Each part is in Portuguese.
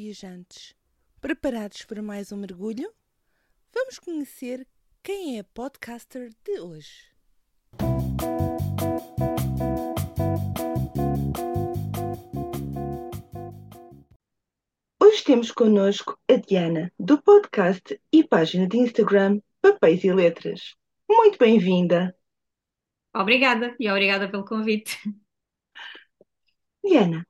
Viajantes! Preparados para mais um mergulho? Vamos conhecer quem é a podcaster de hoje. Hoje temos connosco a Diana, do podcast e página de Instagram Papéis e Letras. Muito bem-vinda! Obrigada e obrigada pelo convite. Diana,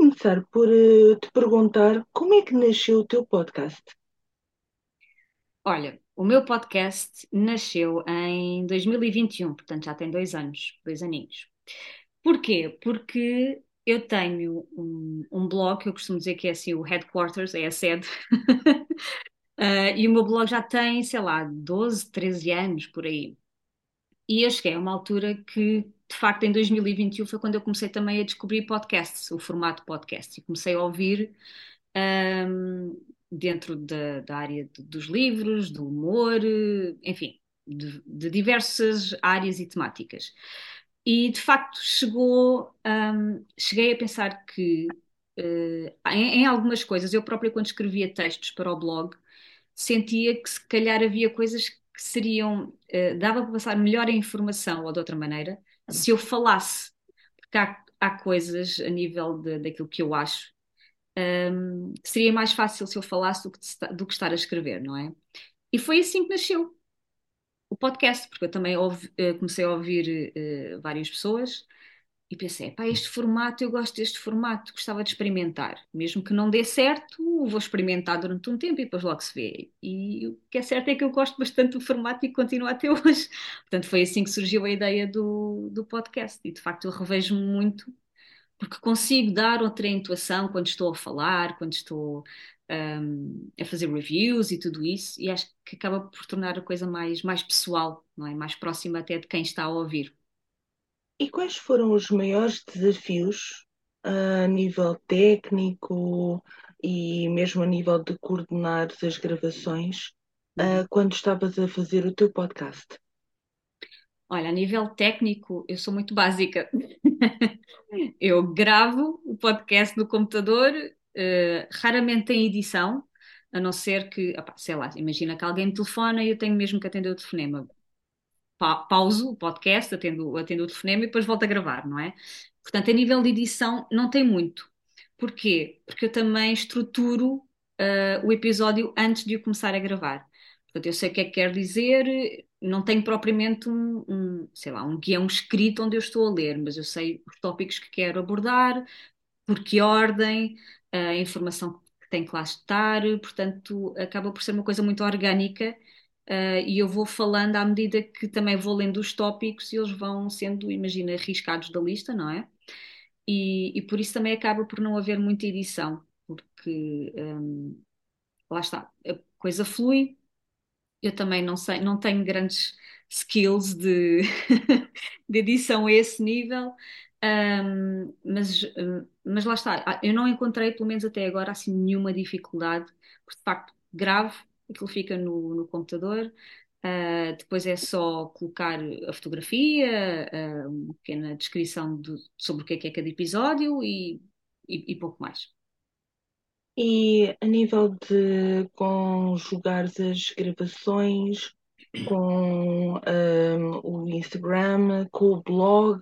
começar por eh, te perguntar como é que nasceu o teu podcast? Olha, o meu podcast nasceu em 2021, portanto já tem dois anos, dois aninhos. Porquê? Porque eu tenho um, um blog, eu costumo dizer que é assim o headquarters, é a sede, Uh, e o meu blog já tem, sei lá, 12, 13 anos por aí. E eu cheguei a uma altura que, de facto, em 2021 foi quando eu comecei também a descobrir podcasts, o formato podcast, e comecei a ouvir um, dentro da, da área de, dos livros, do humor, enfim, de, de, diversas áreas e temáticas. E, de facto, chegou, um, cheguei a pensar que Uh, em, em, algumas coisas, eu própria, quando escrevia textos para o blog, sentia que se calhar havia coisas que seriam, uh, dava para passar melhor a informação ou de outra maneira se eu falasse, porque há, há coisas a nível de, daquilo que eu acho um, que seria mais fácil se eu falasse do que, do que estar a escrever, não é? E foi assim que nasceu o podcast, porque eu também ouvi, uh, comecei a ouvir uh, várias pessoas e pensei, pá, este formato, eu gosto deste formato, gostava de experimentar. Mesmo que não dê certo, vou experimentar durante um tempo e depois logo se vê. E o que é certo é que eu gosto bastante do formato e continuo até hoje. Portanto, foi assim que surgiu a ideia do, do podcast. E de facto eu revejo-me muito, porque consigo dar outra intuação quando estou a falar, quando estou um, a fazer reviews e tudo isso, e acho que acaba por tornar a coisa mais, mais pessoal, não é? Mais próxima até de quem está a ouvir. E quais foram os maiores desafios a nível técnico e mesmo a nível de coordenar as gravações uh, quando estavas a fazer o teu podcast? Olha, a nível técnico, eu sou muito básica. eu gravo o podcast no computador, uh, raramente tem edição, a não ser que, opa, sei lá, imagina que alguém me telefona e eu tenho mesmo que atender o telefonema pa pauso o podcast, atendo, atendo o telefonema e depois volto a gravar, não é? Portanto, a nível de edição, não tem muito. Porquê? Porque eu também estruturo uh, o episódio antes de o começar a gravar. Portanto, eu sei o que é que quer dizer, não tenho propriamente um, um, sei lá, um guião escrito onde eu estou a ler, mas eu sei os tópicos que quero abordar, por que ordem, a informação que tem que lá estar, portanto, acaba por ser uma coisa muito orgânica Uh, e eu vou falando à medida que também vou lendo os tópicos e eles vão sendo, imagina, riscados da lista, não é? E, e por isso também acaba por não haver muita edição, porque um, lá está, a coisa flui. Eu também não sei, não tenho grandes skills de, de edição a esse nível, um, mas, mas lá está, eu não encontrei, pelo menos até agora, assim, nenhuma dificuldade, porque de facto gravo aquilo fica no, no computador. Uh, depois é só colocar a fotografia, uh, uma pequena descrição sobre o que é, que é cada episódio e, e, e, pouco mais. E a nível de conjugar as gravações com um, o Instagram, com o blog,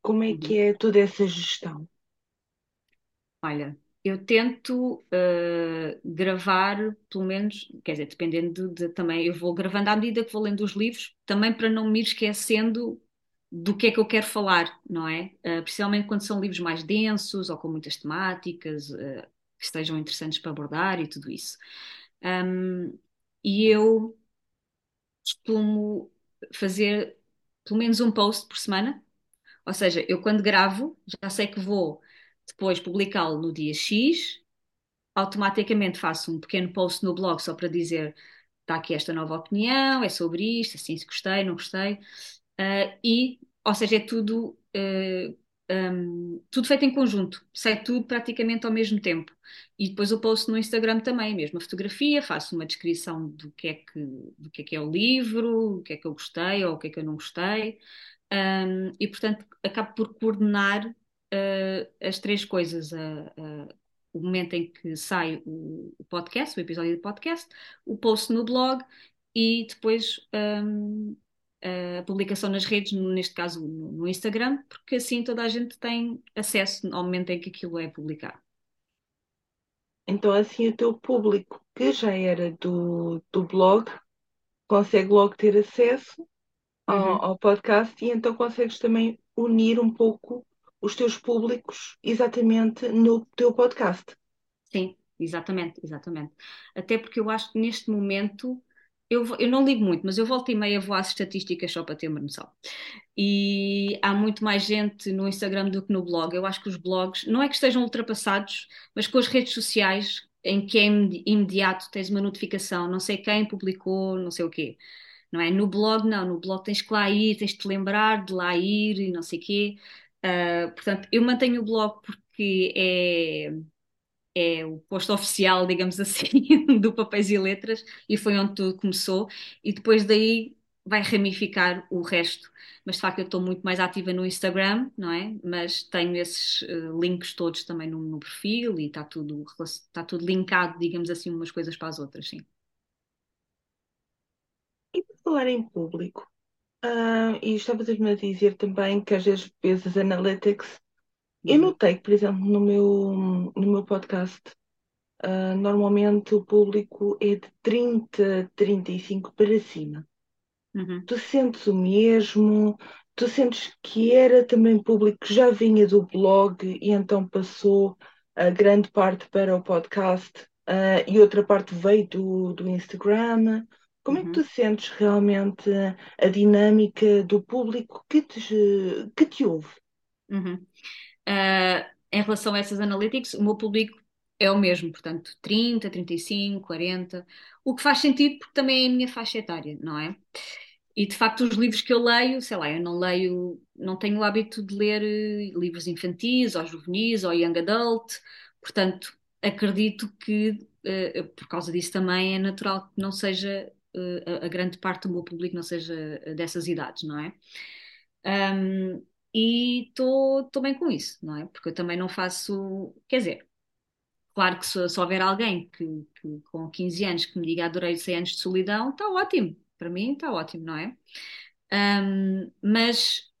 como é que uhum. é toda essa gestão? Olha, eu tento uh, gravar, pelo menos, quer dizer, dependendo de, de, também, eu vou gravando à medida que vou lendo os livros, também para não me ir esquecendo do que é que eu quero falar, não é? Uh, principalmente quando são livros mais densos ou com muitas temáticas uh, que estejam interessantes para abordar e tudo isso. Um, e eu costumo fazer pelo menos um post por semana, ou seja, eu quando gravo já sei que vou depois publicá-lo no dia X, automaticamente faço um pequeno post no blog só para dizer está aqui esta nova opinião, é sobre isto, assim se gostei, não gostei, uh, e, ou seja, é tudo, uh, ah, um, tudo feito em conjunto, sai tudo praticamente ao mesmo tempo. E depois o post no Instagram também, mesmo a fotografia, faço uma descrição do que é que, do que é, que é o livro, o que é que eu gostei ou o que é que eu não gostei, um, e portanto acabo por coordenar uh, as três coisas, a, a, o momento em que sai o, o podcast, o episódio do podcast, o post no blog e depois um, a publicação nas redes, neste caso no, no, Instagram, porque assim toda a gente tem acesso ao momento em que aquilo é publicado. Então, assim, o teu público que já era do, do blog consegue logo ter acesso ao, uhum. ao podcast e então consegues também unir um pouco os teus públicos exatamente no teu podcast. Sim, exatamente, exatamente. Até porque eu acho que neste momento eu, eu não ligo muito, mas eu volto e meia vou às estatísticas só para ter uma noção. E há muito mais gente no Instagram do que no blog. Eu acho que os blogs, não é que estejam ultrapassados, mas com as redes sociais, em que é imediato, tens uma notificação, não sei quem publicou, não sei o quê. Não é? No blog, não. No blog tens que lá ir, tens de te lembrar de lá ir e não sei o quê. Uh, portanto, eu mantenho o blog porque é é o posto oficial, digamos assim, do Papéis e Letras, e foi onde tudo começou, e depois daí vai ramificar o resto. Mas de facto eu estou muito mais ativa no Instagram, não é? Mas tenho esses uh, links todos também no, no perfil e está tudo, está tudo linkado, digamos assim, umas coisas para as outras, sim. E por falar em público, uh, e estavas-me a dizer também que às vezes vezes analytics eu uhum. notei que, por exemplo, no meu, no meu podcast, uh, normalmente o público é de 30, 35 para cima. Uhum. Tu sentes o mesmo? Tu sentes que era também público que já vinha do blog e então passou a grande parte para o podcast uh, e outra parte veio do, do Instagram? Como é que uhum. tu sentes realmente a dinâmica do público que te, que te ouve? Uhum. Uh, em relação a essas analytics, o meu público é o mesmo, portanto, 30, 35, 40, o que faz sentido porque também é a minha faixa etária, não é? E de facto, os livros que eu leio, sei lá, eu não leio, não tenho o hábito de ler eh, livros infantis ou juvenis ou young adult, portanto, acredito que uh, por causa disso também é natural que não seja a, a, grande parte do meu público não seja dessas idades, não é? Um, e estou bem com isso, não é? Porque eu também não faço. Quer dizer, claro que se, se houver alguém que, que, com 15 anos que me diga adorei 100 anos de solidão, está ótimo. Para mim está ótimo, não é? Um, mas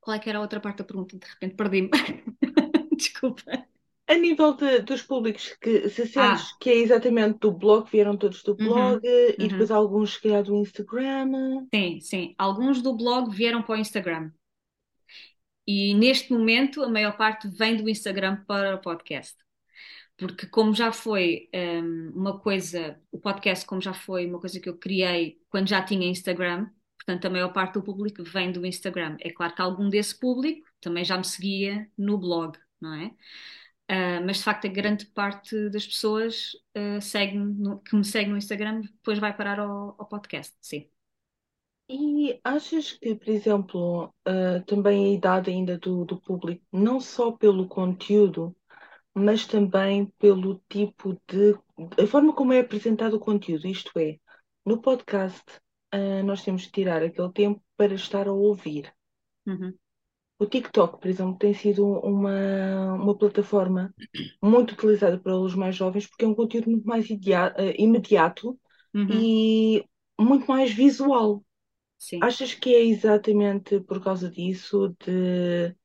qual é que era a outra parte da pergunta? De repente perdi-me. Desculpa. A nível de, dos públicos que se sentes ah. que é exatamente do blog, vieram todos do uhum, blog uhum, e depois alguns se calhar do Instagram. Sim, sim. Alguns do blog vieram para o Instagram. E neste momento a maior parte vem do Instagram para o podcast. Porque como já foi um, uma coisa, o podcast como já foi uma coisa que eu criei quando já tinha Instagram, portanto a maior parte do público vem do Instagram. É claro que algum desse público também já me seguia no blog, não é? Uh, mas de facto a grande parte das pessoas uh, segue no, que me segue no Instagram depois vai parar ao, ao podcast, sim. E achas que, por exemplo, uh, também a idade ainda do, do público, não só pelo conteúdo, mas também pelo tipo de. a forma como é apresentado o conteúdo, isto é, no podcast, nós temos que tirar aquele tempo para estar a ouvir. Uhum. O TikTok, por exemplo, tem sido uma, uma plataforma muito utilizada pelos mais jovens porque é um conteúdo muito mais uh, imediato uhum. e muito mais visual. Sim. Achas que é exatamente por causa disso de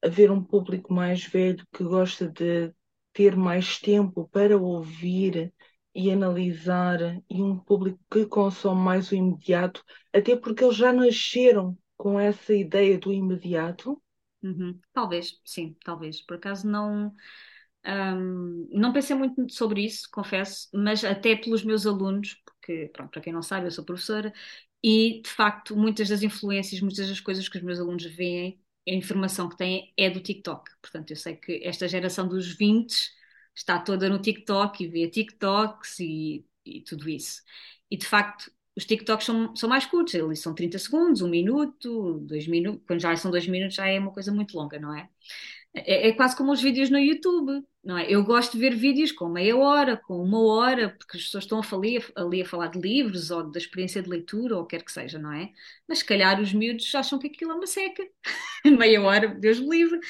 haver um público mais velho que gosta de ter mais tempo para ouvir e analisar e um público que consome mais o imediato, até porque eles já nasceram com essa ideia do imediato? Uhum. Talvez, sim, talvez. Por acaso não. Um, não pensei muito sobre isso, confesso, mas até pelos meus alunos, porque, pronto, para quem não sabe, eu sou professora e, de facto, muitas das influências, muitas das coisas que os meus alunos veem, a informação que têm é do TikTok. Portanto, eu sei que esta geração dos 20 está toda no TikTok e vê TikToks e, e tudo isso. E, de facto, os TikToks são, são mais curtos, eles são 30 segundos, um minuto, dois minutos. Quando já são dois minutos, já é uma coisa muito longa, não é? É, é quase como os vídeos no YouTube, não é? Eu gosto de ver vídeos com meia hora, com uma hora, porque as pessoas estão ali, ali a falar de livros ou da experiência de leitura ou o que quer que seja, não é? Mas se calhar os miúdos acham que aquilo é uma seca. meia hora, Deus me livre,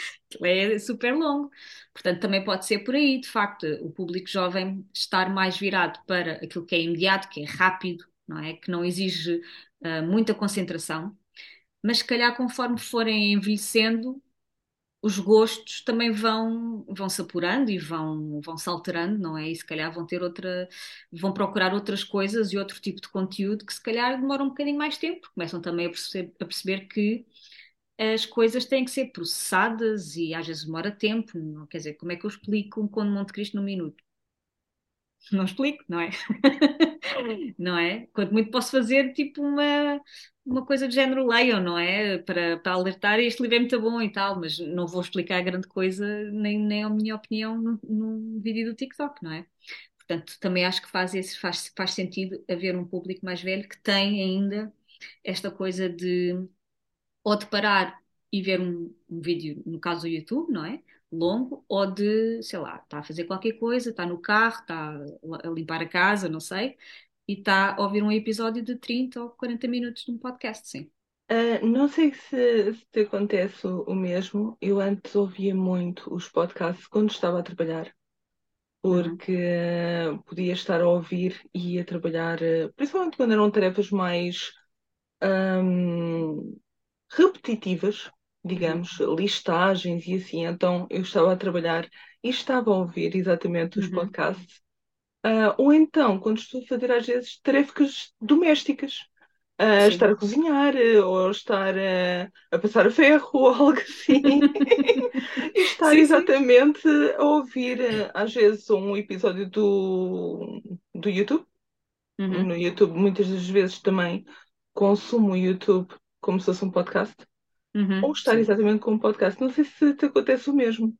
é super longo. Portanto, também pode ser por aí, de facto, o público jovem estar mais virado para aquilo que é imediato, que é rápido, não é? Que não exige uh, muita concentração. Mas se calhar conforme forem envelhecendo, os gostos também vão vão se apurando e vão vão se alterando, não é? E se calhar vão ter outra, vão procurar outras coisas e outro tipo de conteúdo que se calhar demoram um bocadinho mais tempo, começam também a perceber, a perceber que as coisas têm que ser processadas e às vezes demora tempo, não quer dizer, como é que eu explico um Conde de Monte Cristo num minuto? Não explico, não é? não é? Quanto muito posso fazer, tipo, uma, uma coisa de género leiam, não é? Para, para alertar, este livro é muito bom e tal, mas não vou explicar grande coisa, nem, nem a minha opinião no vídeo do TikTok, não é? Portanto, também acho que faz, esse, faz, faz sentido haver um público mais velho que tem ainda esta coisa de ou de parar e ver um, um vídeo, no caso do YouTube, não é? longo ou de, sei lá, está a fazer qualquer coisa, está no carro, está a limpar a casa, não sei, e está a ouvir um episódio de 30 ou 40 minutos de um podcast, sim. Uh, não sei se, se te acontece o, mesmo. Eu antes ouvia muito os podcasts quando estava a trabalhar, porque uhum. uh, podia estar a ouvir e a trabalhar, uh, principalmente quando eram tarefas mais um, repetitivas, digamos, uhum. listagens e assim. Então eu estava a trabalhar e estava a ouvir exatamente os uhum. podcasts. Uh, ou então, quando estou a fazer às vezes tarefas domésticas, uh, estar a cozinhar ou estar uh, a passar a ferro ou algo assim, e estar sim, exatamente sim. a ouvir às vezes um episódio do, do YouTube. Uhum. No YouTube, muitas das vezes também consumo o YouTube como se fosse um podcast. Uhum, ou estar sim. exatamente com um podcast. Não sei se te acontece o mesmo.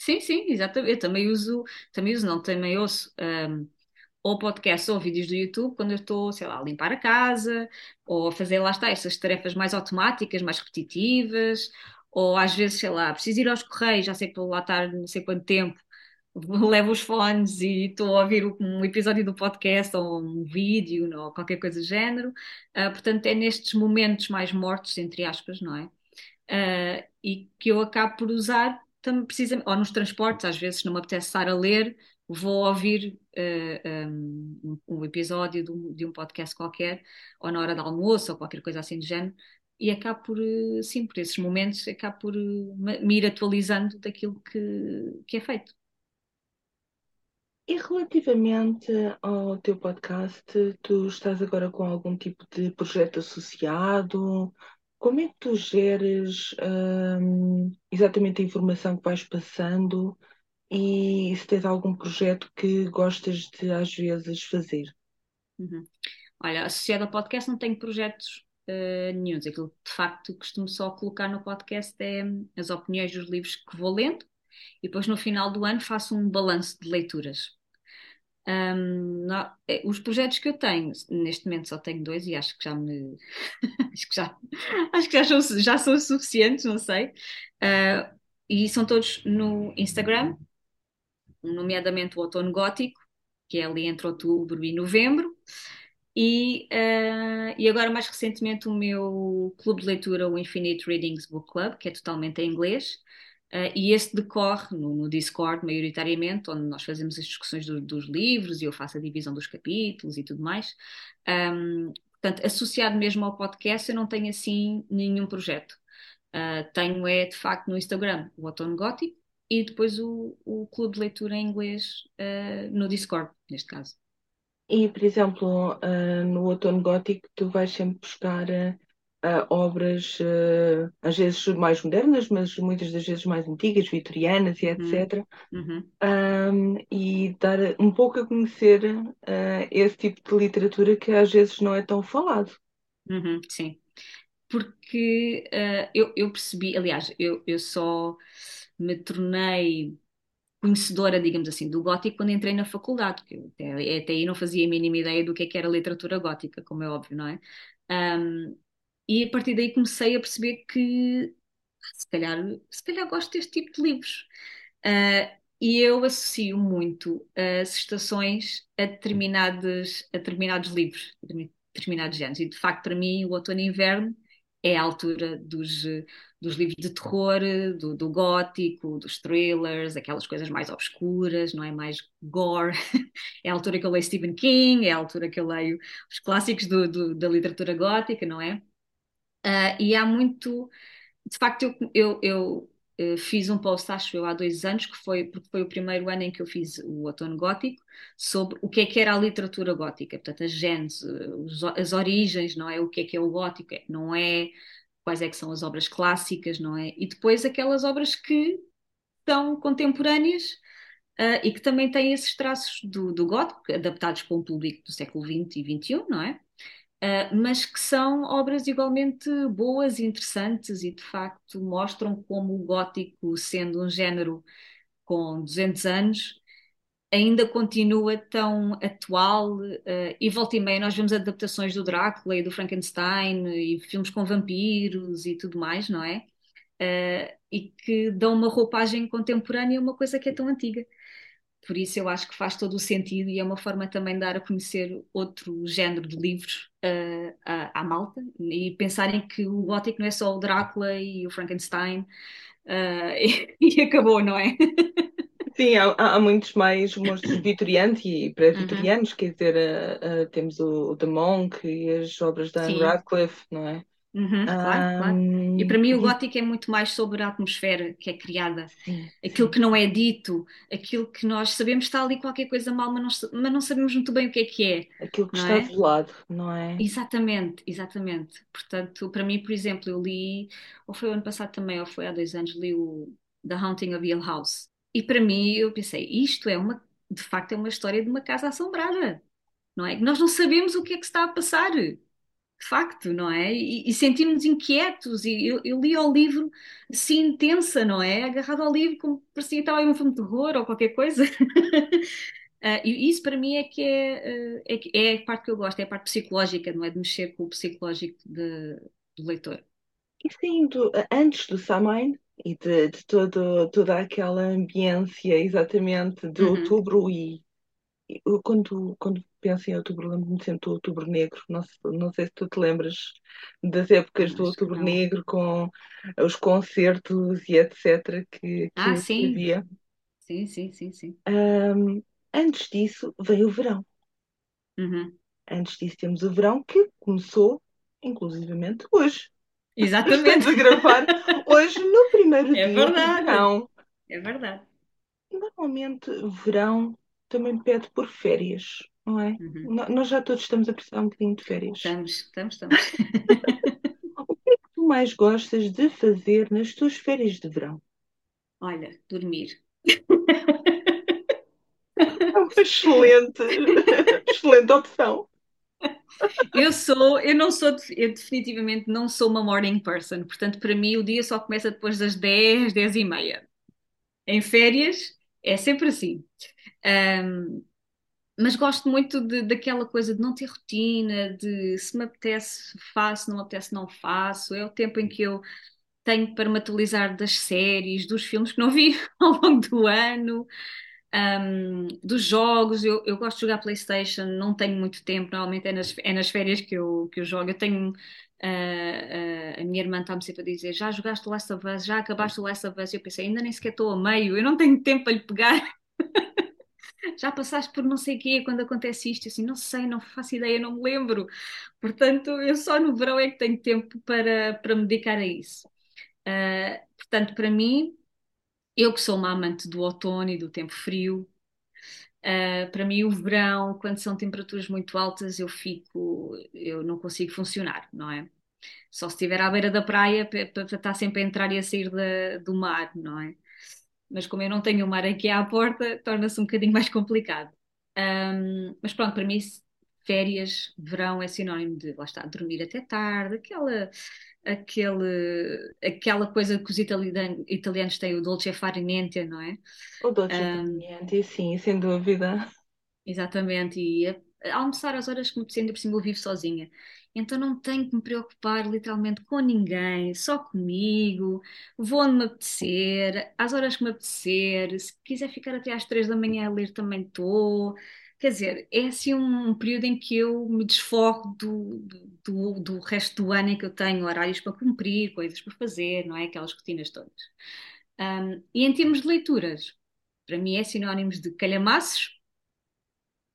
Sim, sim, exatamente. Eu também uso, também uso, não, também ouço um, ou podcasts ou vídeos do YouTube quando eu estou, sei lá, a limpar a casa, ou a fazer, lá está, essas tarefas mais automáticas, mais repetitivas, ou às vezes, sei lá, preciso ir aos correios, já sei que vou lá estar não sei quanto tempo, levo os fones e estou a ouvir um episódio do podcast ou um vídeo ou qualquer coisa do género. Uh, portanto, é nestes momentos mais mortos, entre aspas, não é? uh, e que eu acabo por usar também precisamente, ou nos transportes, às vezes não me apetece estar a ler, vou ouvir uh, um, um, episódio de um, de um, podcast qualquer, ou na hora do almoço, ou qualquer coisa assim do género, e acabo por, uh, sim, por esses momentos, acabo por uh, me ir atualizando daquilo que, que é feito. E relativamente ao teu podcast, tu estás agora com algum tipo de projeto associado? Como é que tu geres hum, exatamente a informação que vais passando e se tens algum projeto que gostas de às vezes fazer? Uhum. Olha, associado ao podcast não tenho projetos uh, nenhums. Aquilo que de facto costumo só colocar no podcast é as opiniões dos livros que vou lendo e depois no final do ano faço um balanço de leituras. Um, não, é, os projetos que eu tenho, neste momento só tenho dois e acho que já me acho que já, acho que já, são, já são suficientes, não sei. Uh, e são todos no Instagram, nomeadamente o Outono Gótico, que é ali entre outubro e novembro. E, uh, e agora, mais recentemente, o meu clube de leitura, o Infinite Readings Book Club, que é totalmente em inglês. Uh, e esse decorre no, no, Discord, maioritariamente, onde nós fazemos as discussões do, dos livros e eu faço a divisão dos capítulos e tudo mais. Um, portanto, associado mesmo ao podcast, eu não tenho assim nenhum projeto. Uh, tenho é, de facto, no Instagram o Outono Gótico e depois o, o clube de leitura em inglês uh, no Discord, neste caso. E, por exemplo, no Outono Gótico, tu vais sempre buscar uh, obras uh, às vezes mais modernas, mas muitas das vezes mais antigas, vitorianas e etc. Uhum. Um, e dar um pouco a conhecer uh, esse tipo de literatura que às vezes não é tão falado. Uhum, sim, porque eu, eu, percebi, aliás, eu, eu só me tornei conhecedora, digamos assim, do gótico quando entrei na faculdade, porque até, até aí não fazia a mínima ideia do que, é que era literatura gótica, como é óbvio, não é? Um, e a partir daí comecei a perceber que se calhar, se calhar gosto deste tipo de livros. Uh, e eu associo muito as estações a, determinados, a determinados livros, a determinados géneros. E de facto, para mim, o outono e inverno é a altura dos, dos livros de terror, do, do, gótico, dos thrillers, aquelas coisas mais obscuras, não é? Mais gore. É a altura que eu leio Stephen King, é a altura que eu leio os clássicos do, do, da literatura gótica, não é? Uh, e há muito. De facto, eu, eu, eu uh, fiz um post, acho eu, há dois anos, que foi, porque foi o primeiro ano em que eu fiz o outono gótico, sobre o que é que era a literatura gótica, portanto, as genes, as origens, não é? O que é que é o gótico, não é quais é que são as obras clássicas, não é? E depois aquelas obras que são contemporâneas uh, e que também têm esses traços do, do gótico, adaptados para um público do século XX e XXI, não é? Uh, mas que são obras igualmente boas e interessantes e de facto mostram como o gótico, sendo um género com 200 anos, ainda continua tão atual uh, e volta e meia nós vemos adaptações do Drácula e do Frankenstein e filmes com vampiros e tudo mais, não é? Uh, e que dão uma roupagem contemporânea a uma coisa que é tão antiga. Por isso eu acho que faz todo o sentido e é uma forma também de dar a conhecer outro género de livros uh, à, à, malta e pensarem que o gótico não é só o Drácula e o Frankenstein uh, e, e, acabou, não é? Sim, há, há, muitos mais monstros vitorianos e pré-vitorianos, uhum. quer dizer, uh, temos o, o The Monk e as obras da Anne Radcliffe, não é? Uhum, claro, claro. E para mim o gótico é muito mais sobre a atmosfera que é criada, sim, aquilo sim. que não é dito, aquilo que nós sabemos está ali qualquer coisa mal, mas não, mas não sabemos muito bem o que é que é. Aquilo que está é? velado, não é? Exatamente, exatamente. Portanto, para mim, por exemplo, eu li, ou foi o ano passado também, ou foi há dois anos, li o The Haunting of Hill House. E para mim eu pensei, isto é uma, de facto é uma história de uma casa assombrada, não é? Nós não sabemos o que é que está a passar de facto, não é? E, e sentimos-nos inquietos. E eu, eu, li o livro assim intensa, não é? Agarrado ao livro como parecia que estava aí um filme de terror ou qualquer coisa. uh, e isso para mim é que é, uh, é, é, a parte que eu gosto, é a parte psicológica, não é? De mexer com o psicológico de, do leitor. E sim, do, antes do Samhain e de, de todo, toda aquela ambiência exatamente de uhum. outubro e eu, quando, quando penso em outubro, lembro-me sempre do outubro negro. Não, não sei se tu te lembras das épocas do outubro negro com os concertos e etc. que, que, ah, sim. havia. Sim, sim, sim, sim. Antes disso veio o verão. Uhum. Antes disso temos o verão que começou, inclusivamente, hoje. Exatamente. Estamos a gravar hoje no primeiro é dia verdade. do verão. É verdade. Normalmente, verão também pede por férias, não é? Uhum. Nós já todos estamos a precisar um bocadinho de férias. Estamos, estamos, estamos. o que é que tu mais gostas de fazer nas tuas férias de verão? Olha, dormir. É uma excelente, excelente opção. Eu sou, eu não sou, eu definitivamente não sou uma morning person, portanto, para mim o dia só começa depois das 10, 10 e meia. Em férias é sempre assim. Um, mas gosto muito de, daquela coisa de não ter rotina, de se me apetece faço, não me apetece não faço. É o tempo em que eu tenho para me atualizar das séries, dos filmes que não vi ao longo do ano, um, dos jogos. Eu, eu gosto de jogar PlayStation, não tenho muito tempo, normalmente é nas, é nas férias que eu, que eu jogo. Eu tenho. Uh, uh, a minha irmã está-me sempre a dizer: Já jogaste o Last of Us? Já acabaste o Last of Us? Eu pensei: Ainda nem sequer estou a meio, eu não tenho tempo para lhe pegar. já passaste por não sei o quê quando acontece isto? Assim, não sei, não faço ideia, não me lembro. Portanto, eu só no verão é que tenho tempo para, para me dedicar a isso. Uh, portanto, para mim, eu que sou uma amante do outono e do tempo frio, uh, para mim o verão, quando são temperaturas muito altas, eu fico, eu não consigo funcionar, não é? Só se estiver à beira da praia para estar sempre a entrar e a sair da, do mar, não é? mas como eu não tenho o mar aqui à porta, torna-se um bocadinho mais complicado. Um, mas pronto, para mim, férias, verão é sinónimo de, lá está, dormir até tarde, aquela, aquele, aquela coisa que os italianos, italianos têm, o dolce far niente, não é? O dolce far niente, sim, sem dúvida. Exatamente, e a, a almoçar às horas que me ainda por cima eu vivo sozinha. então não tenho que me preocupar literalmente com ninguém, só comigo, vou onde me apetecer, às horas que me apetecer, se quiser ficar até às três da manhã a ler também estou. Quer dizer, é assim um período em que eu me desfoco do, do, do resto do ano em que eu tenho horários para cumprir, coisas para fazer, não é? Aquelas rotinas todas. Um, e em termos de leituras, para mim é sinónimos de calhamaços,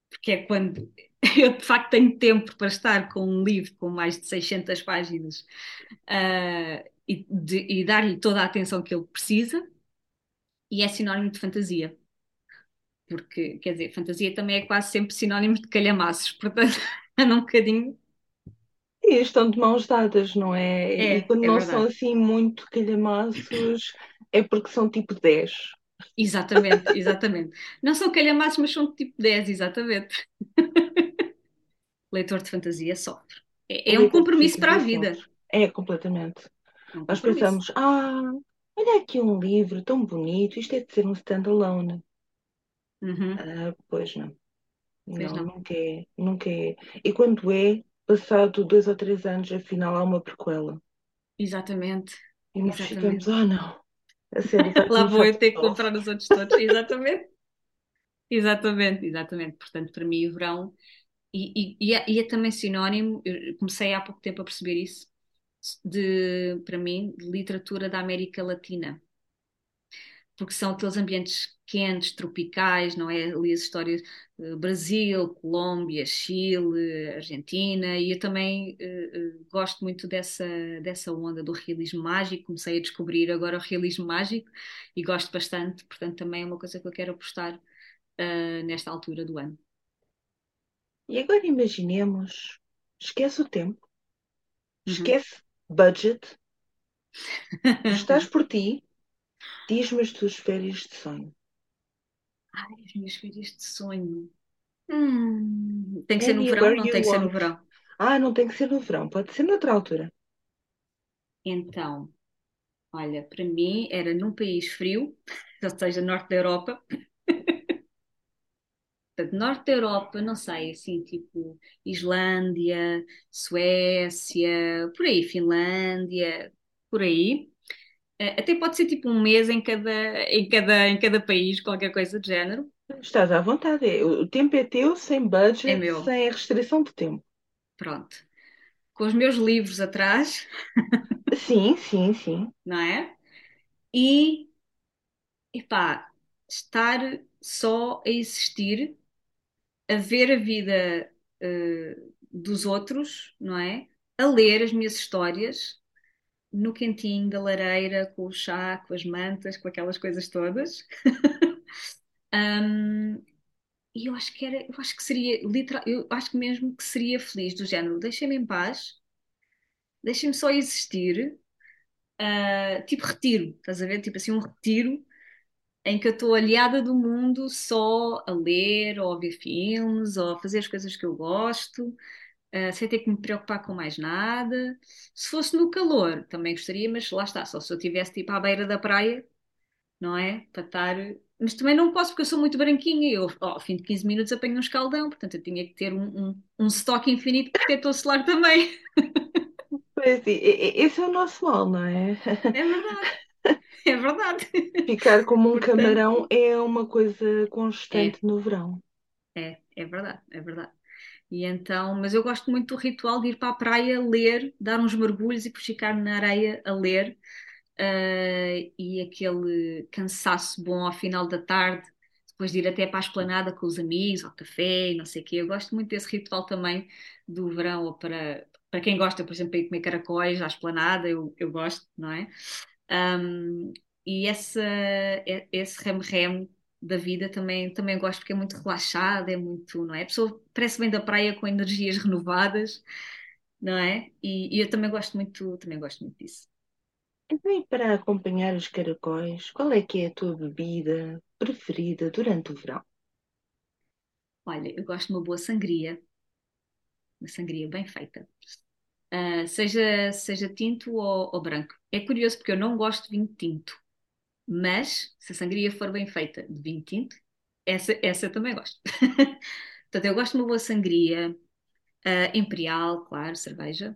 porque é quando eu de facto tenho tempo para estar com um livro com mais de 600 páginas uh, e, e dar-lhe toda a atenção que ele precisa, e é sinónimo de fantasia porque, quer dizer, fantasia também é quase sempre sinónimo de calhamaços, portanto, anda um bocadinho. E estão de mãos dadas, não é? É, e quando é não verdade. são assim muito calhamaços, é porque são tipo 10. Exatamente, exatamente. Não são calhamaços, mas são tipo 10, exatamente. Leitor de fantasia sofre. É, é um compromisso para a vida. É, completamente. É um Nós pensamos, ah, olha aqui um livro tão bonito, isto é de ser um standalone. Uhum. Ah, pois não. Pois não, não. nunca é, nunca é. E quando é, passado dois ou três anos, afinal há uma prequela. Exatamente. E nós Exatamente. ficamos, ah não, a Lá vou eu ter que de novo." comprar os outros todos. Exatamente. Exatamente, exatamente. Portanto, para mim, o verão. E, e- e é, e é também sinónimo, eu comecei há pouco tempo a perceber isso, de, para mim, de literatura da América Latina. Porque são aqueles ambientes quentes, tropicais, não é? Ali as histórias eh, Brasil, Colômbia, Chile, Argentina, e eu também eh, gosto muito dessa, dessa onda do realismo mágico. Comecei a descobrir agora o realismo mágico e gosto bastante, portanto, também é uma coisa que eu quero apostar nesta altura do ano. E agora imaginemos, esquece o tempo, Uhum. esquece budget, estás por ti, diz-me as tuas férias de sonho. Ai, as minhas férias de sonho. Hum, tem que ser no verão? Não tem que ser no verão. Ah, não tem que ser no verão, pode ser noutra altura. Então, olha, para mim era num país frio, ou seja, norte da Europa. Portanto, norte da Europa, não sei, assim, tipo Islândia, Suécia, por aí, Finlândia, por aí. Eh, Até pode ser tipo um mês em cada, em cada, em cada país, qualquer coisa do género. Estás à vontade. é- O tempo é teu, sem É budget, meu. sem restrição de tempo. Pronto. Com os meus livros atrás, Sim, sim, sim. não é? E, epá, estar só a existir, a ver a vida eh, dos outros, não é? A ler as minhas histórias no quentinho da lareira, com o chá, com as mantas, com aquelas coisas todas. Ahm, e eu acho que era, eu acho que seria, literal, eu acho que mesmo que seria feliz do género, deixem-me em paz, deixem-me só existir, ah, tipo retiro, estás a ver? Tipo assim, um retiro em que eu estou aliada do mundo só a ler, ou a ver filmes, ou a fazer as coisas que eu gosto, ah, sem ter que me preocupar com mais nada. Se fosse no calor, também gostaria, mas lá está, só se eu estivesse tipo à beira da praia, não é? Para estar. Mas também não posso porque eu sou muito branquinha eu, ao fim de 15 minutos, apanho um escaldão, portanto eu tinha que ter um, um, um estoque infinito de protetor solar também. Pois, e- esse é o nosso mal, não é? É verdade, é verdade. Ficar como um Portanto, camarão é uma coisa é, constante no verão. é, é verdade, é verdade. E então, mas eu gosto muito do ritual de ir para a praia ler, dar uns mergulhos e ficar na areia a ler, eh, e aquele cansaço bom ao final da tarde, depois de ir até para a esplanada com os amigos, ao café não sei o quê. Eu gosto muito desse ritual também do verão, ou para, para quem gosta, por exemplo, ir comer caracóis à esplanada, eu, eu gosto, não é? Um, e essa, esse rem-rem da vida também, também gosto porque é muito relaxado, é muito, não é? A pessoa parece bem da praia com energias renovadas, não é? E, e eu também gosto muito, também gosto muito disso. Então, e para acompanhar os caracóis, qual é que é a tua bebida preferida durante o verão? Olha, eu gosto de uma boa sangria, uma sangria bem feita. Ah, seja, seja tinto ou, ou branco. É curioso porque eu não gosto de vinho tinto, mas se a sangria for bem feita de vinho tinto, essa, essa eu também gosto. Portanto, eu gosto de uma boa sangria, Uh, Imperial, claro, cerveja.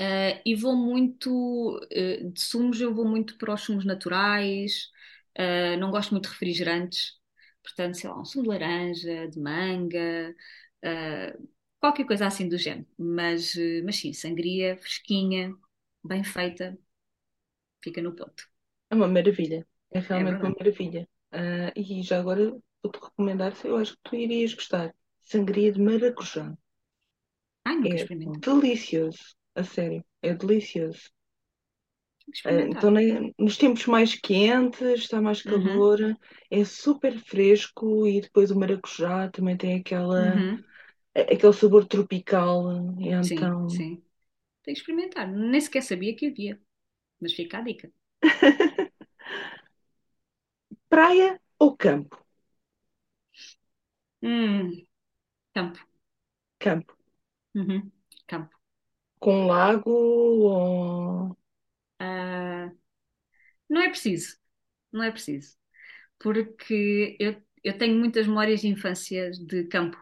Uh, e vou muito, uh, de sumos, eu vou muito para os sumos naturais, não gosto muito de refrigerantes, portanto, sei lá, um sumo de laranja, de manga, qualquer coisa assim do género. Mas, mas sim, sangria, fresquinha, bem feita, fica no ponto. É uma maravilha, é É realmente uma verdade. maravilha. Ah, e já agora vou-te recomendar, eu acho que tu irias gostar, sangria de maracujá. Ai, nunca É experimentei. delicioso, a sério, é delicioso. Tenho que Ah, experimentar. Então, ne- nos tempos mais quentes, está mais Uhum, calor, é super fresco e depois o maracujá também tem aquela, uhum. a- aquele sabor tropical. E Sim, então, sim. Tenho que experimentar. Nem sequer sabia que havia, mas fica a dica. praia ou campo? Hum, campo. Campo. Uhum, campo. Com lago ou... Ah, não é preciso, não é preciso. Porque eu, eu tenho muitas memórias de infância de campo.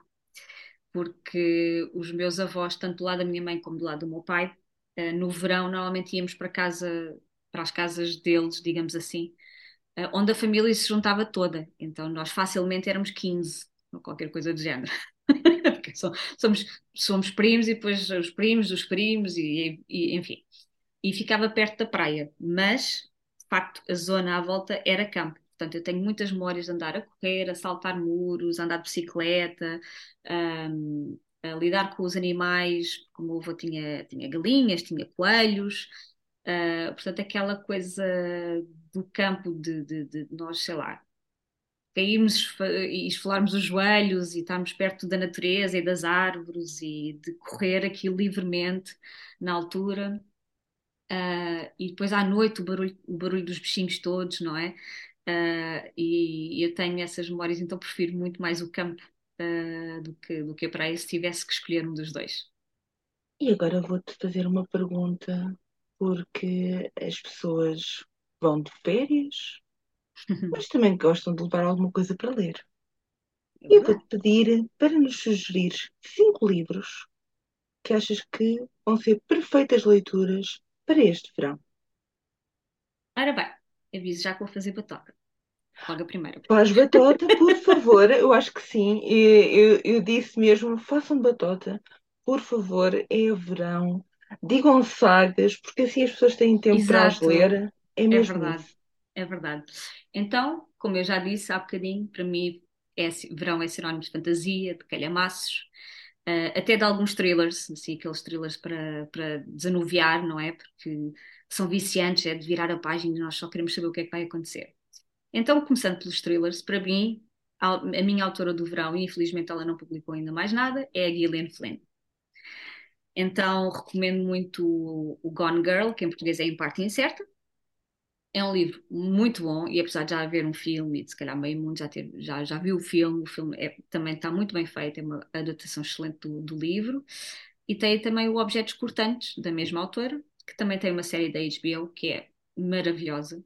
Porque os meus avós, tanto do lado da minha mãe como do lado do meu pai, eh, no verão normalmente íamos para casa, para as casas deles, digamos assim, onde a família se juntava toda. Então nós facilmente éramos 15, ou qualquer coisa do género. Somos, somos primos e depois os primos, os primos, e, e- enfim. E ficava perto da praia, mas de facto a zona à volta era campo. Portanto, eu tenho muitas memórias de andar a correr, a saltar muros, a andar de bicicleta, hum, a lidar com os animais, como o meu avô tinha, tinha galinhas, tinha coelhos, ah, portanto, aquela coisa do campo de, de- de nós, sei lá, cairmos e esfolarmos os joelhos e estarmos perto da natureza e das árvores e de correr aqui livremente na altura. Ah, e depois à noite o barulho, o barulho dos bichinhos todos, não é? Ah, e, eu tenho essas memórias, então prefiro muito mais o campo, ah, do que, do que a praia se tivesse que escolher um dos dois. E agora vou-te fazer uma pergunta, porque as pessoas vão de férias, mas também gostam de levar alguma coisa para ler. É E eu vou-te pedir para nos sugerir cinco livros que achas que vão ser perfeitas leituras para este verão. Ora bem, aviso já que vou fazer batota. Logo a primeira. Faz batota, por favor. Eu acho que sim. E Eu, eu disse mesmo, façam batota, por favor. É verão. Digam sagas, porque assim as pessoas têm tempo para as Exato, ler. É é mesmo verdade, isso. é verdade. Então, como eu já disse há bocadinho, para mim é, verão é sinónimo de fantasia, de calhamaços, eh, até de alguns thrillers, assim, aqueles thrillers para, para desanuviar, não é? Porque são viciantes, é de virar a página e nós só queremos saber o que é que vai acontecer. Então, começando pelos thrillers, para mim, a, a minha autora do verão, e infelizmente ela não publicou ainda mais nada, é a Gillian Flynn. Então, recomendo muito o, Gone Girl, que em português é Em Parte Incerta. É um livro muito bom e apesar de já haver um filme e de se calhar meio mundo já, ter, já, já viu o filme, o filme é- também está muito bem feito, é uma adaptação excelente do, do livro. E tem também o Objetos Cortantes, da mesma autora, que também tem uma série da HBO que é maravilhosa,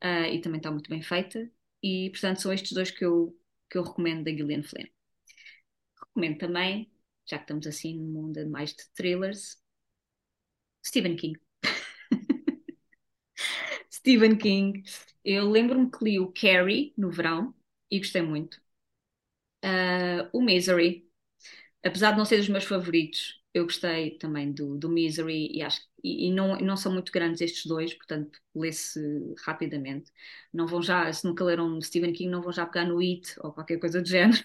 ah, e também está muito bem feita. E portanto são estes dois que eu, que eu recomendo da Gillian Flynn. Recomendo também, já que estamos assim no mundo mais de thrillers, Stephen King. Stephen King. Eu lembro-me que li o Carrie no verão e gostei muito. Ah, o Misery, apesar de não ser dos meus favoritos, eu gostei também do, do Misery e acho e, e não, não são muito grandes estes dois, portanto lê-se rapidamente. Não vão já, se nunca leram Stephen King, não vão já pegar no It ou qualquer coisa do género.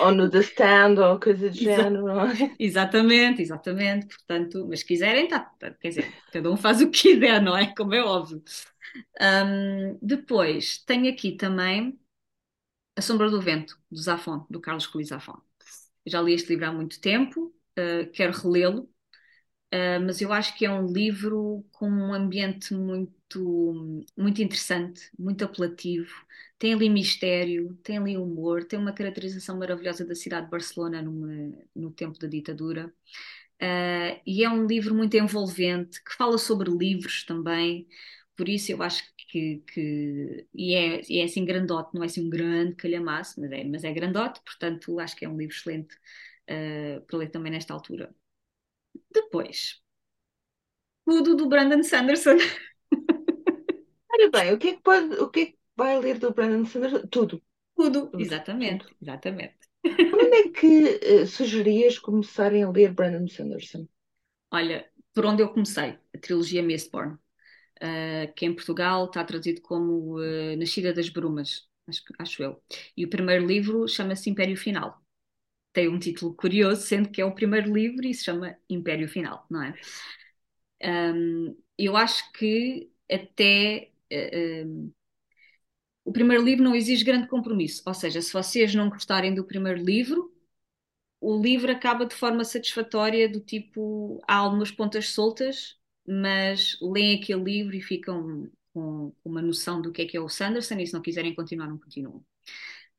Ou no The Stand, ou coisa do género, é? exatamente, exatamente. Portanto, mas se quiserem, tá, tá, quer dizer, cada um faz o que quiser, não é? Como é óbvio. Ahm, depois, tenho aqui também A Sombra do Vento, do Zafón, do Carlos Ruiz Zafón. Eu já li este livro há muito tempo, uh, quero relê-lo, uh, mas eu acho que é um livro com um ambiente muito, muito interessante, muito apelativo. Tem ali mistério, tem ali humor, tem uma caracterização maravilhosa da cidade de Barcelona numa, no tempo da ditadura. Uh, e é um livro muito envolvente, que fala sobre livros também, por isso eu acho que, que e, é, e é assim grandote, não é assim um grande calhamaço, mas é, mas é grandote, portanto acho que é um livro excelente uh, para ler também nesta altura. Depois, tudo do Brandon Sanderson. Olha bem, o que é que, pode, o que, é que vai ler do Brandon Sanderson? Tudo. Tudo, exatamente, tudo. exatamente. Quando é que uh, sugerias começarem a ler Brandon Sanderson? Olha, por onde eu comecei, a trilogia Mistborn, uh, que em Portugal está traduzido como uh, Nascida das Brumas, acho, acho eu. E o primeiro livro chama-se Império Final. Tem um título curioso, sendo que é o primeiro livro e se chama Império Final, não é? Um, eu acho que até uh, o primeiro livro não exige grande compromisso, ou seja, se vocês não gostarem do primeiro livro, o livro acaba de forma satisfatória, do tipo, há algumas pontas soltas, mas leem aquele livro e ficam com uma noção do que é que é o Sanderson, e se não quiserem continuar, não continuam.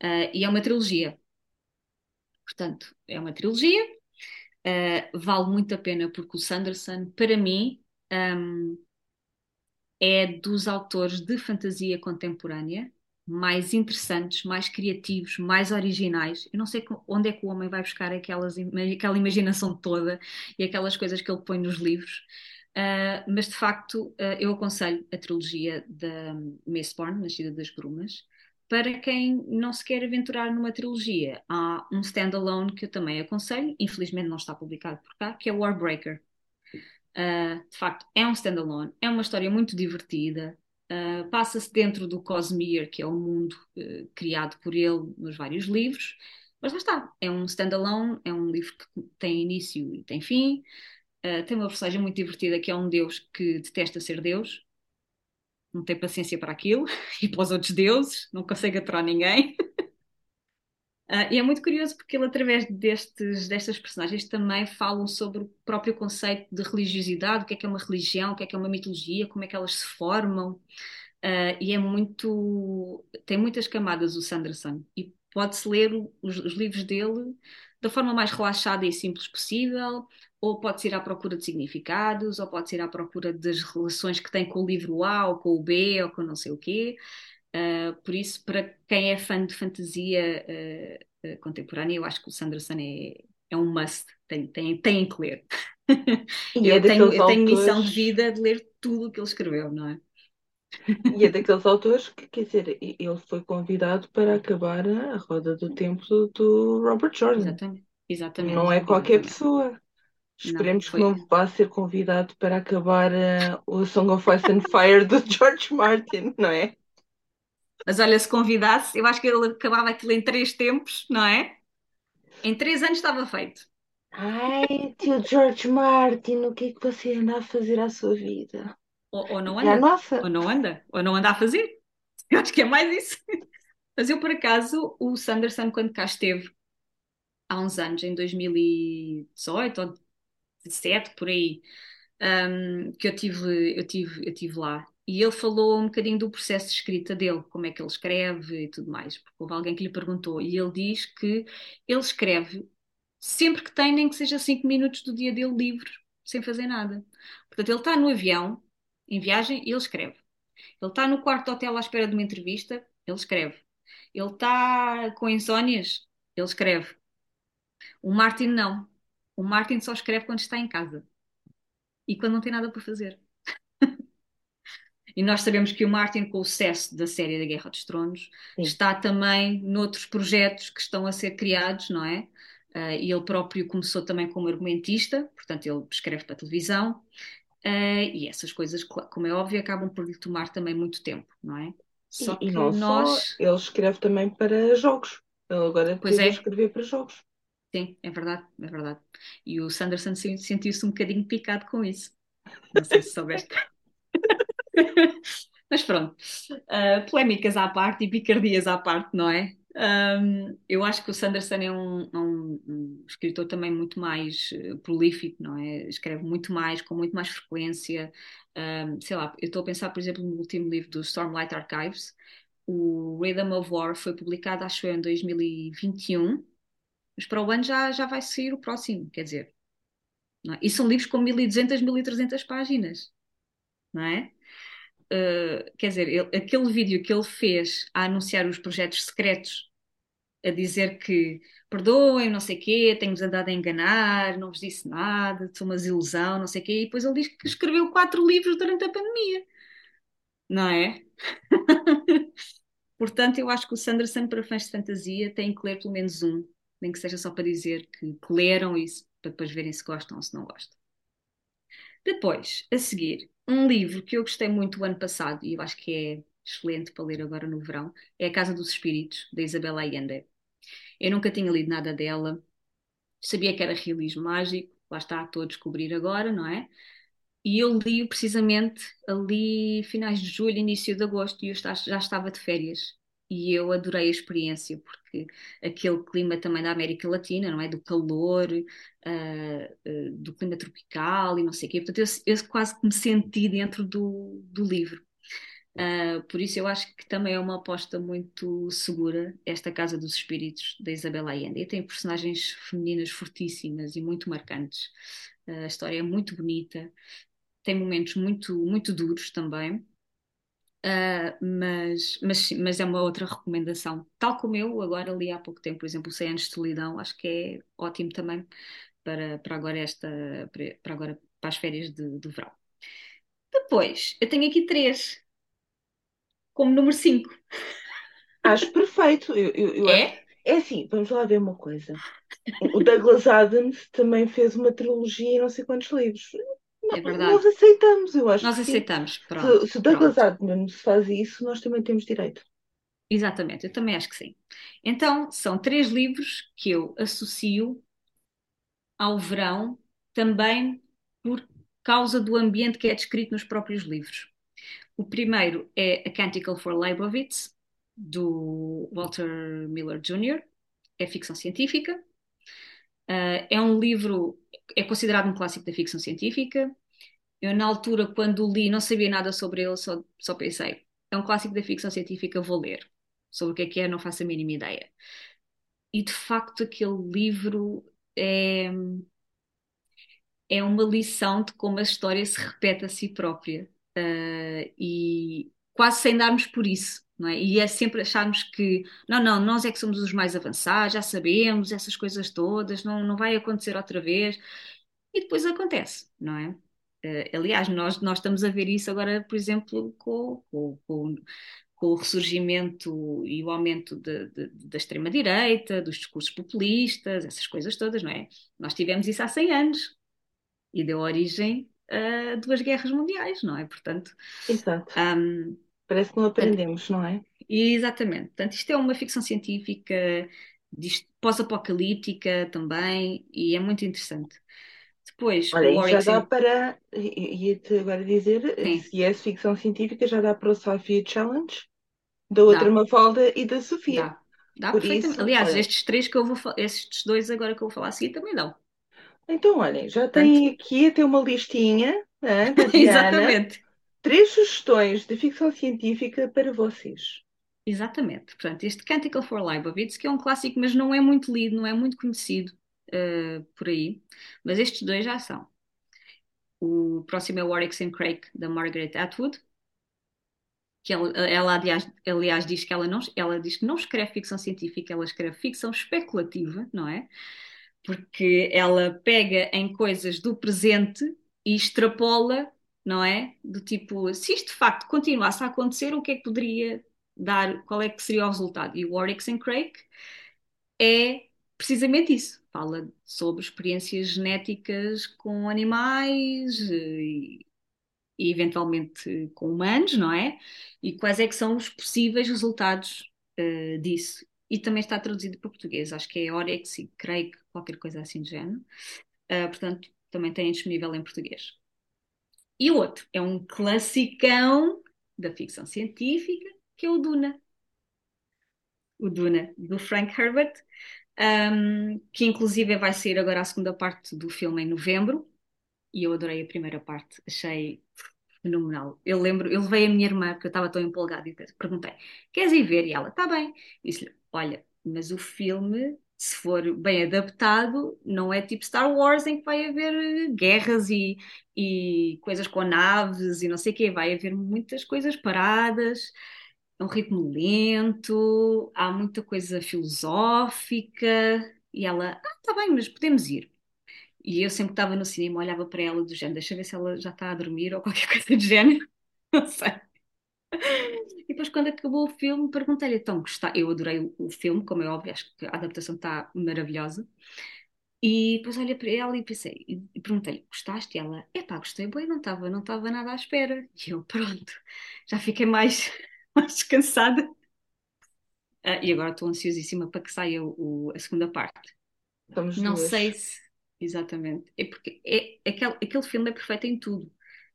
Uh, e é uma trilogia. Portanto, é uma trilogia, uh, vale muito a pena, porque o Sanderson, para mim, um, é dos autores de fantasia contemporânea mais interessantes, mais criativos, mais originais. Eu não sei onde é que o homem vai buscar aquelas, aquela imaginação toda e aquelas coisas que ele põe nos livros. Uh, mas de facto, uh, eu aconselho a trilogia da Mistborn, Nascida das Brumas, para quem não se quer aventurar numa trilogia. Há um standalone que eu também aconselho, infelizmente não está publicado por cá, que é Warbreaker. Uh, de facto, é um standalone, é uma história muito divertida, Uh, Passa-se dentro do Cosmere, que é o mundo uh, criado por ele nos vários livros, mas lá está, é um standalone, é um livro que tem início e tem fim. Tem uma personagem muito divertida que é um deus que detesta ser deus, não tem paciência para aquilo e para os outros deuses, não consegue aturar ninguém. Uh, e é muito curioso porque ele, através destes, destas personagens, também falam sobre o próprio conceito de religiosidade, o que é que é uma religião, o que é que é uma mitologia, como é que elas se formam. Uh, e é muito. tem muitas camadas o Sanderson. E pode-se ler os, os, livros dele da forma mais relaxada e simples possível, ou pode-se ir à procura de significados, ou pode-se ir à procura das relações que tem com o livro A, ou com o B, ou com não sei o quê. Uh, por isso, para quem é fã de fantasia uh, uh, contemporânea, eu acho que o Sanderson é, é um must, tem, tem, tem que ler. E eu, é tenho, eu tenho missão de vida de ler tudo o que ele escreveu, não é? E é daqueles autores que, quer dizer, ele foi convidado para acabar a roda do tempo do Robert Jordan. Exatamente. Exatamente. Não é qualquer pessoa. Esperemos não, que não vá ser convidado para acabar uh, o Song of Ice and Fire do George Martin, não é? Mas olha, se convidasse, eu acho que ele acabava aquilo em três tempos, não é? Em três anos estava feito. Ai, tio George Martin, o que é que você anda a fazer à sua vida? Ou, ou não anda. nossa. Ou não anda. Ou não anda a fazer. Eu acho que é mais isso. Mas eu, por acaso, o Sanderson, quando cá esteve, há uns anos, em 2018 ou 2017, por aí, um, que eu tive, eu, tive, eu tive lá. E ele falou um bocadinho do processo de escrita dele, como é que ele escreve e tudo mais, porque houve alguém que lhe perguntou, e ele diz que ele escreve sempre que tem, nem que seja cinco minutos do dia dele livre, sem fazer nada. Portanto, ele está no avião, em viagem, e ele escreve. Ele está no quarto de hotel à espera de uma entrevista, ele escreve. Ele está com insónias, ele escreve. O Martin não. O Martin só escreve quando está em casa e quando não tem nada para fazer. E nós sabemos que o Martin, com o sucesso da série da Guerra dos Tronos, Sim. está também noutros projetos que estão a ser criados, não é? Uh, e ele próprio começou também como argumentista, portanto, ele escreve para a televisão. Uh, e essas coisas, como é óbvio, acabam por lhe tomar também muito tempo, não é? Só e, que e não nós. Só, ele escreve também para jogos. Ele agora pois é. escrever para jogos. Sim, é verdade, é verdade. E o Sanderson sentiu-se um bocadinho picado com isso. Não sei se soubeste. Mas pronto, uh, polémicas à parte e picardias à parte, não é? Um, eu acho que o Sanderson é um, um, um escritor também muito mais uh, prolífico, não é? Escreve muito mais, com muito mais frequência. sei lá, eu estou a pensar, por exemplo, no último livro do Stormlight Archives, o Rhythm of War foi publicado, acho eu, em 2021, mas para o ano já, já vai sair o próximo, quer dizer. É? E são livros com 1200, 1300 páginas, não é? Uh, quer dizer, ele, aquele vídeo que ele fez a anunciar os projetos secretos a dizer que perdoem, não sei o quê, tenho-vos andado a enganar, não vos disse nada, sou uma ilusão, não sei o quê, e depois ele diz que escreveu quatro livros durante a pandemia, não é? Portanto, eu acho que o Sanderson, para fãs de fantasia, tem que ler pelo menos um, nem que seja só para dizer que leram isso, para depois verem se gostam ou se não gostam. Depois, a seguir, um livro que eu gostei muito o ano passado, e eu acho que é excelente para ler agora no verão, é A Casa dos Espíritos, da Isabela Allende. Eu nunca tinha lido nada dela, sabia que era realismo mágico, lá está, estou a descobrir agora, não é? E eu li precisamente ali finais de julho, início de agosto, e eu já estava de férias. E eu adorei a experiência, porque aquele clima também da América Latina, não é? Do calor, uh, do clima tropical e não sei o quê. Portanto, eu, eu quase que me senti dentro do, do livro. Uh, por isso eu acho que também é uma aposta muito segura esta Casa dos Espíritos da Isabela Allende. E tem personagens femininas fortíssimas e muito marcantes. A história é muito bonita, tem momentos muito, muito duros também. Uh, mas, mas, mas é uma outra recomendação. Tal como eu agora li há pouco tempo, por exemplo, 100 anos de solidão, acho que é ótimo também para, para agora esta para agora para as férias de, de verão. Depois, eu tenho aqui três como número 5. Acho perfeito. Eu, eu, eu é? Acho... É assim, vamos lá ver uma coisa. O Douglas Adams também fez uma trilogia e não sei quantos livros. É verdade. Nós aceitamos, eu acho. Nós aceitamos. Pronto, se, se Douglas Adams faz isso, nós também temos direito. Exatamente, eu também acho que sim. Então, são três livros que eu associo ao verão também por causa do ambiente que é descrito nos próprios livros. O primeiro é A Canticle for Leibovitz, do Walter Miller Jr., é ficção científica. Uh, é um livro, é considerado um clássico da ficção científica. Eu, na altura, quando li, não sabia nada sobre ele, só, só pensei, é um clássico da ficção científica, vou ler. Sobre o que é que é, não faço a mínima ideia. E, de facto, aquele livro é, é uma lição de como a história se repete a si própria uh, e quase sem darmos por isso. Não é? E é sempre acharmos que não, não, nós é que somos os mais avançados, já sabemos essas coisas todas, não, não vai acontecer outra vez. E depois acontece, não é? Uh, aliás, nós, nós estamos a ver isso agora, por exemplo, com, com, com, com o ressurgimento e o aumento de, de, da extrema-direita, dos discursos populistas, essas coisas todas, não é? Nós tivemos isso há 100 anos e deu origem uh, duas guerras mundiais, não é? Portanto, Exato. Um, Parece que não aprendemos, portanto, não é? Exatamente. Portanto, isto é uma ficção científica pós-apocalíptica também e é muito interessante. Depois, Olha, já dá para, ia-te agora dizer, Sim. se é ficção científica, já dá para o Sci-Fi Challenge da outra dá. Mafalda e da Sofia. Dá, dá Por perfeitamente. Isso, Aliás, olha... estes três que eu vou estes dois agora que eu vou falar assim também dão. Então, olhem, já tem aqui até uma listinha né, da Diana. Exatamente. Três sugestões de ficção científica para vocês. Exatamente. Portanto, este Canticle for Leibovitz, que é um clássico, mas não é muito lido, não é muito conhecido uh, por aí. Mas estes dois já são. O próximo é Warwick and Craig, da Margaret Atwood. Que ela, ela aliás, aliás, diz que ela não, ela diz que não escreve ficção científica, ela escreve ficção especulativa, não é? porque ela pega em coisas do presente e extrapola, não é? Do tipo, se isto de facto continuasse a acontecer, o que é que poderia dar, qual é que seria o resultado? E o Warwick and Craig é precisamente isso. Fala sobre experiências genéticas com animais e, e eventualmente com humanos, não é? E quais é que são os possíveis resultados uh, disso e também está traduzido para português. Acho que é Orex e Craig, qualquer coisa assim do género. Uh, portanto, também tem disponível em português. E o outro é um classicão da ficção científica, que é o Duna. O Duna, do Frank Herbert, um, que inclusive vai sair agora a segunda parte do filme em novembro. E eu adorei a primeira parte, achei fenomenal. Eu lembro, eu levei a minha irmã, porque eu estava tão empolgada, e perguntei: Queres ir ver? E ela: Está bem. Disse-lhe: Olha, mas o filme, se for bem adaptado, não é tipo Star Wars em que vai haver guerras e, e coisas com naves e não sei o quê, vai haver muitas coisas paradas. É um ritmo lento, há muita coisa filosófica, e ela, ah, tá bem, mas podemos ir. E eu sempre estava no cinema olhava para ela do género, deixa ver se ela já está a dormir ou qualquer coisa do género, não sei. E depois, quando acabou o filme, perguntei-lhe: então, está? Eu adorei o, filme, como é óbvio, acho que a adaptação está maravilhosa. E depois olhei para ela e pensei, e, perguntei-lhe: gostaste? E ela: epá, gostei bem, não estava não estava nada à espera. E eu: pronto, já fiquei mais, mais descansada. Ah, e agora estou ansiosíssima para que saia o, a segunda parte. Estamos Não duas. sei se. Exatamente. É porque é, aquele, aquele filme é perfeito em tudo.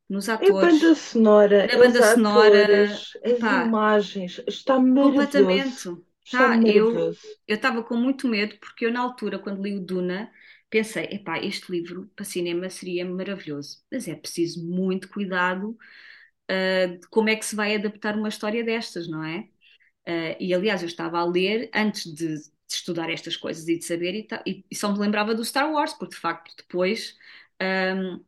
Nos A banda atores, sonora, na banda os sonora, atores, as pá, imagens, está maravilhoso. completamente. Está Tá, eu maravilhoso. eu estava com muito medo porque eu na altura, quando li o Duna, pensei, epá, este livro para cinema seria maravilhoso. Mas é preciso muito cuidado, ah, de como é que se vai adaptar uma história destas, não é? Uh, e aliás, eu estava a ler antes de, de estudar estas coisas e de saber, e, e- e só me lembrava do Star Wars, porque de facto depois um,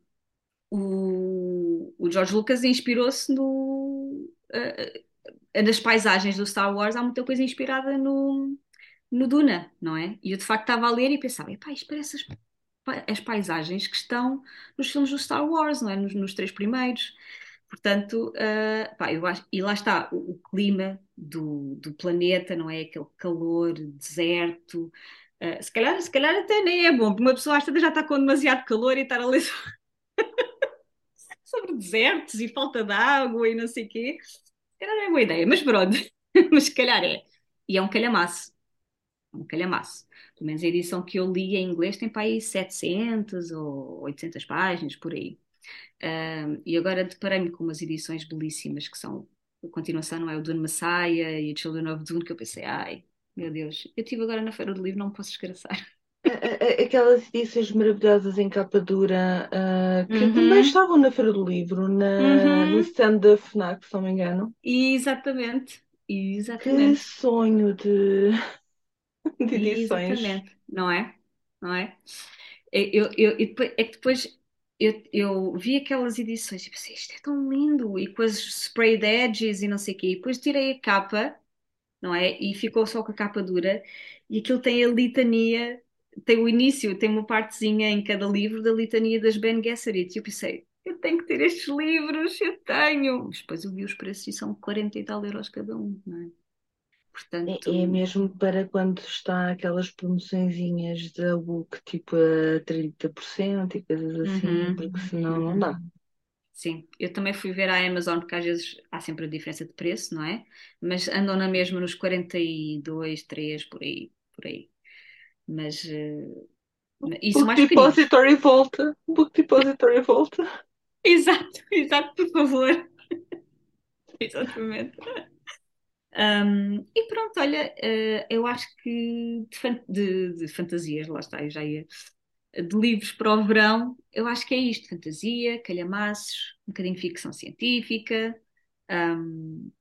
o, o George Lucas inspirou-se no, uh, nas paisagens do Star Wars, há muita coisa inspirada no, no Duna, não é? E eu de facto estava a ler e pensava, epá, isto parece as, as paisagens que estão nos filmes do Star Wars, não é? Nos, nos três primeiros. Portanto, uh, pá, eu acho, e lá está, o, o clima do, do planeta, não é? Aquele calor, deserto. Uh, se calhar, se calhar até nem é bom, porque uma pessoa às tantas já está com demasiado calor e estar a ler sobre desertos e falta de água e não sei o quê. Se calhar não é boa ideia, mas pronto, mas se calhar é. E é um calhamaço, é um calhamaço. Pelo menos a edição que eu li em inglês tem para aí 700 ou 800 páginas, por aí. Um, e agora deparei-me com umas edições belíssimas que são a continuação, não é? O Dune Messiah e o Children of Dune, que eu pensei, ai, meu Deus, eu estive agora na Feira do Livro, não me posso desgraçar. Aquelas edições maravilhosas em capa dura, ah, que também Uhum, estavam na Feira do Livro, na, no uhum, stand da FNAC, se não me engano. exatamente, Que exatamente, sonho de, de edições. exatamente, não é? Não é? Eu, eu, e depois- é que depois eu, eu vi aquelas edições e pensei, isto é tão lindo, e com as sprayed edges e não sei o quê, e depois tirei a capa não é? E ficou só com a capa dura. E aquilo tem a litania, tem o início, tem uma partezinha em cada livro da litania das Bene Gesserit. E eu pensei, eu tenho que ter estes livros, eu tenho. Mas depois eu vi os preços e são 40 e tal euros cada um, não é? É, é Portanto, mesmo para quando está aquelas promoçõezinhas da book tipo a 30% e coisas assim, uhum, porque senão não dá. Sim, eu também fui ver a Amazon porque às vezes há sempre a diferença de preço, não é? Mas andam na mesma nos 42, 3 por aí, por aí. Mas, e são Book mais. Depository volta. Book Depository volta. Exato, exato, por favor. Exatamente. Um, e pronto, olha, eh, eu acho que de, fan- de- de fantasias, lá está, eu já ia, de livros para o verão, eu acho que é isto: fantasia, calhamaços, um bocadinho ficção científica, um,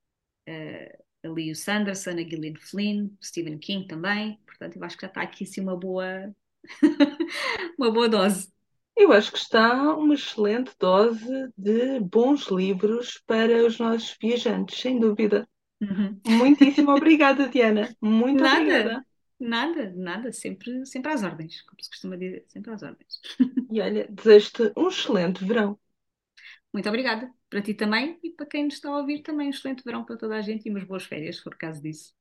eh, ali o Sanderson, a Gillian Flynn, Stephen King também, portanto, eu acho que já está aqui assim uma boa, uma boa dose. Eu acho que está uma excelente dose de bons livros para os nossos viajantes, sem dúvida. Uhum. Muitíssimo obrigada, Diana. Muito Nada, obrigada. nada, nada, sempre, sempre às ordens, como se costuma dizer, sempre às ordens. E olha, desejo-te um excelente verão. Muito obrigada. Para ti também e para quem nos está a ouvir também. Um excelente verão para toda a gente e umas boas férias, se for caso disso.